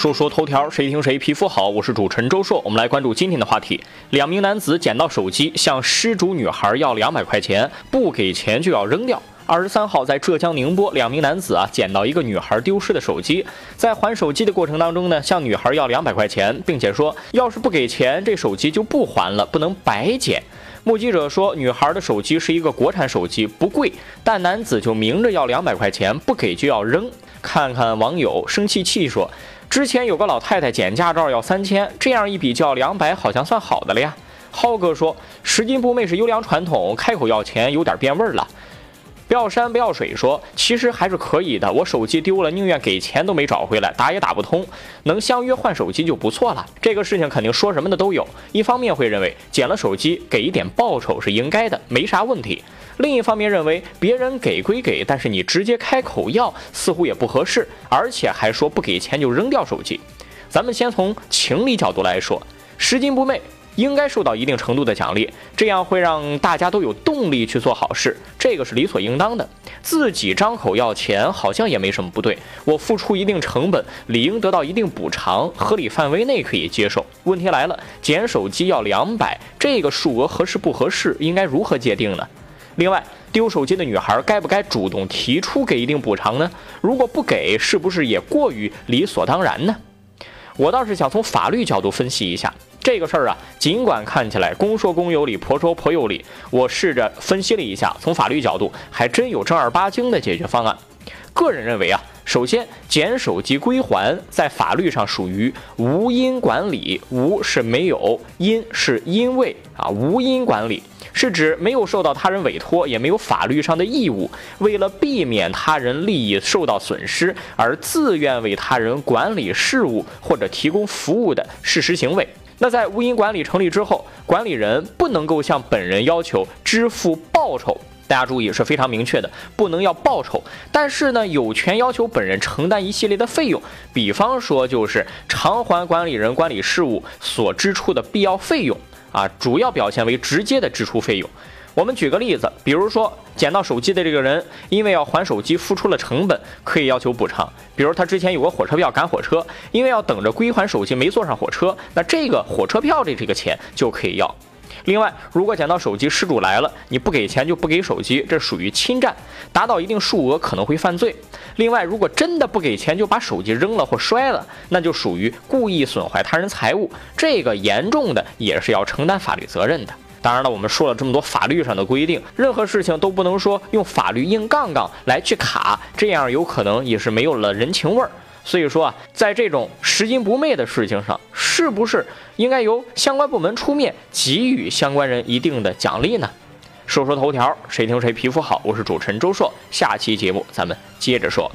说说头条，谁听谁皮肤好。我是主持人周硕，我们来关注今天的话题：两名男子捡到手机，向失主女孩要两百块钱，不给钱就要扔掉。二十三号，在浙江宁波，两名男子啊捡到一个女孩丢失的手机，在还手机的过程当中呢，向女孩要两百块钱，并且说，要是不给钱，这手机就不还了，不能白捡。目击者说，女孩的手机是一个国产手机，不贵，但男子就明着要两百块钱，不给就要扔。看看网友生气气说，之前有个老太太捡驾照要三千，这样一比较两百，好像算好的了呀。浩哥说，拾金不昧是优良传统，开口要钱有点变味儿了。不要山不要水说，其实还是可以的。我手机丢了，宁愿给钱都没找回来，打也打不通，能相约换手机就不错了。这个事情肯定说什么的都有，一方面会认为捡了手机给一点报酬是应该的，没啥问题；另一方面认为别人给归给，但是你直接开口要似乎也不合适，而且还说不给钱就扔掉手机。咱们先从情理角度来说，拾金不昧。应该受到一定程度的奖励，这样会让大家都有动力去做好事，这个是理所应当的。自己张口要钱好像也没什么不对，我付出一定成本，理应得到一定补偿，合理范围内可以接受。问题来了，捡手机要两百，这个数额合适不合适？应该如何界定呢？另外，丢手机的女孩该不该主动提出给一定补偿呢？如果不给，是不是也过于理所当然呢？我倒是想从法律角度分析一下。这个事儿啊，尽管看起来公说公有理，婆说婆有理，我试着分析了一下，从法律角度还真有正儿八经的解决方案。个人认为啊，首先捡手机归还，在法律上属于无因管理，无是没有，因是因为啊，无因管理是指没有受到他人委托，也没有法律上的义务，为了避免他人利益受到损失而自愿为他人管理事务或者提供服务的事实行为。那在无因管理成立之后，管理人不能够向本人要求支付报酬。大家注意是非常明确的，不能要报酬。但是呢，有权要求本人承担一系列的费用，比方说就是偿还管理人管理事务所支出的必要费用啊，主要表现为直接的支出费用。我们举个例子，比如说捡到手机的这个人，因为要还手机付出了成本，可以要求补偿。比如他之前有个火车票赶火车，因为要等着归还手机没坐上火车，那这个火车票的这个钱就可以要。另外，如果捡到手机失主来了，你不给钱就不给手机，这属于侵占，达到一定数额可能会犯罪。另外，如果真的不给钱就把手机扔了或摔了，那就属于故意损坏他人财物，这个严重的也是要承担法律责任的。当然了，我们说了这么多法律上的规定，任何事情都不能说用法律硬杠杠来去卡，这样有可能也是没有了人情味儿。所以说啊，在这种拾金不昧的事情上，是不是应该由相关部门出面给予相关人一定的奖励呢？说说头条，谁听谁皮肤好？我是主持人周硕，下期节目咱们接着说。